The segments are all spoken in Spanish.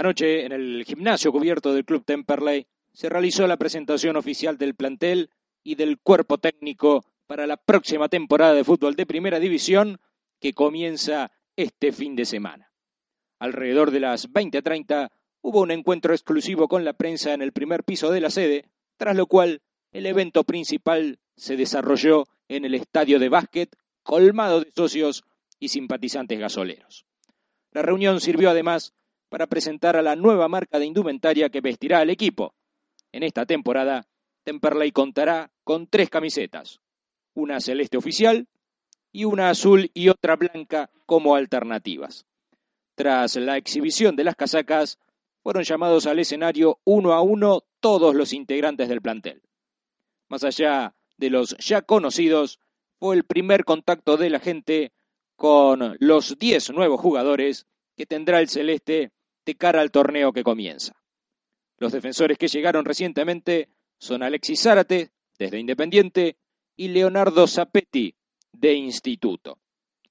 Anoche, en el gimnasio cubierto del Club Temperley, se realizó la presentación oficial del plantel y del cuerpo técnico para la próxima temporada de fútbol de Primera División que comienza este fin de semana. Alrededor de las 20:30 hubo un encuentro exclusivo con la prensa en el primer piso de la sede, tras lo cual el evento principal se desarrolló en el estadio de básquet colmado de socios y simpatizantes gasoleros. La reunión sirvió además para presentar a la nueva marca de indumentaria que vestirá al equipo. En esta temporada, Temperley contará con tres camisetas, una celeste oficial y una azul y otra blanca como alternativas. Tras la exhibición de las casacas, fueron llamados al escenario uno a uno todos los integrantes del plantel. Más allá de los ya conocidos, fue el primer contacto de la gente con los 10 nuevos jugadores que tendrá el Celeste de cara al torneo que comienza. Los defensores que llegaron recientemente son Alexis Zárate, desde Independiente, y Leonardo Zapetti, de Instituto.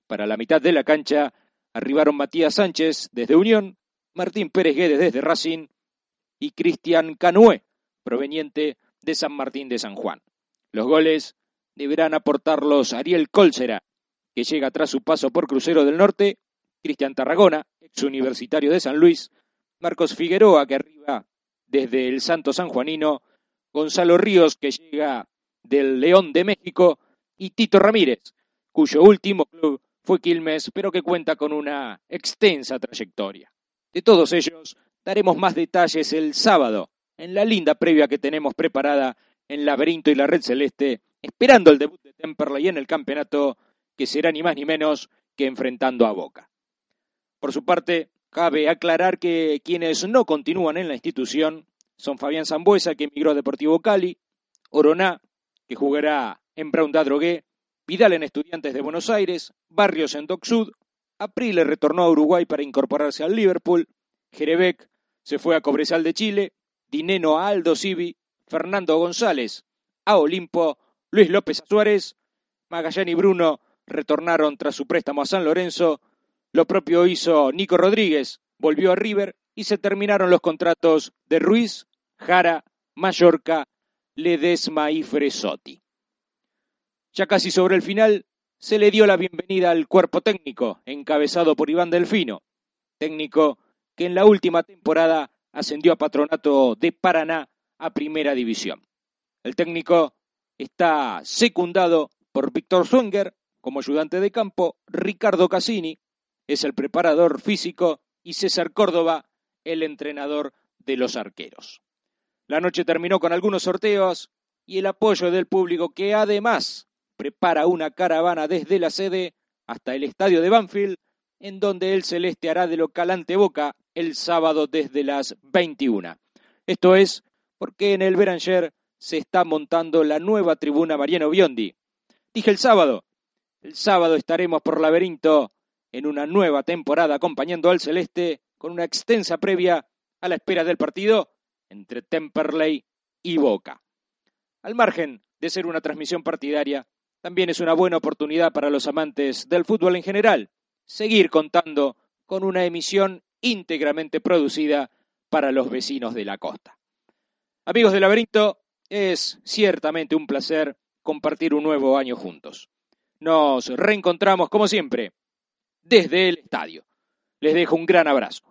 Para la mitad de la cancha arribaron Matías Sánchez, desde Unión, Martín Pérez Guedes, desde Racing, y Cristian Canué, proveniente de San Martín de San Juan. Los goles deberán aportarlos Ariel Colsera, que llega tras su paso por Crucero del Norte, Cristian Tarragona, universitario de San Luis, Marcos Figueroa, que arriba desde el Santo San Juanino, Gonzalo Ríos, que llega del León de México, y Tito Ramírez, cuyo último club fue Quilmes, pero que cuenta con una extensa trayectoria. De todos ellos daremos más detalles el sábado, en la linda previa que tenemos preparada en Laberinto y la Red Celeste, esperando el debut de Temperley en el campeonato, que será ni más ni menos que enfrentando a Boca. Por su parte, cabe aclarar que quienes no continúan en la institución son Fabián Zambuesa, que emigró a Deportivo Cali, Oroná, que jugará en Brown Drogué, Vidal en Estudiantes de Buenos Aires, Barrios en Doc Sud, Aprile retornó a Uruguay para incorporarse al Liverpool, Jerebec se fue a Cobresal de Chile, Dineno a Aldo Civi, Fernando González a Olimpo, Luis López a Suárez, Magallán y Bruno retornaron tras su préstamo a San Lorenzo, lo propio hizo Nico Rodríguez, volvió a River y se terminaron los contratos de Ruiz, Jara, Mallorca Ledesma y Fresotti. Ya casi sobre el final, se le dio la bienvenida al cuerpo técnico, encabezado por Iván Delfino, técnico que en la última temporada ascendió a patronato de Paraná a Primera División. El técnico está secundado por Víctor Zunger como ayudante de campo, Ricardo Cassini es el preparador físico y César Córdoba el entrenador de los arqueros. La noche terminó con algunos sorteos y el apoyo del público que además prepara una caravana desde la sede hasta el estadio de Banfield, en donde el Celeste hará de local ante Boca el sábado desde las 21. Esto es porque en el Beranger se está montando la nueva tribuna Mariano Biondi. Dije el sábado, el sábado estaremos por laberinto en una nueva temporada acompañando al Celeste con una extensa previa a la espera del partido entre Temperley y Boca. Al margen de ser una transmisión partidaria, también es una buena oportunidad para los amantes del fútbol en general seguir contando con una emisión íntegramente producida para los vecinos de la costa. Amigos del laberinto, es ciertamente un placer compartir un nuevo año juntos. Nos reencontramos, como siempre, desde el estadio. Les dejo un gran abrazo.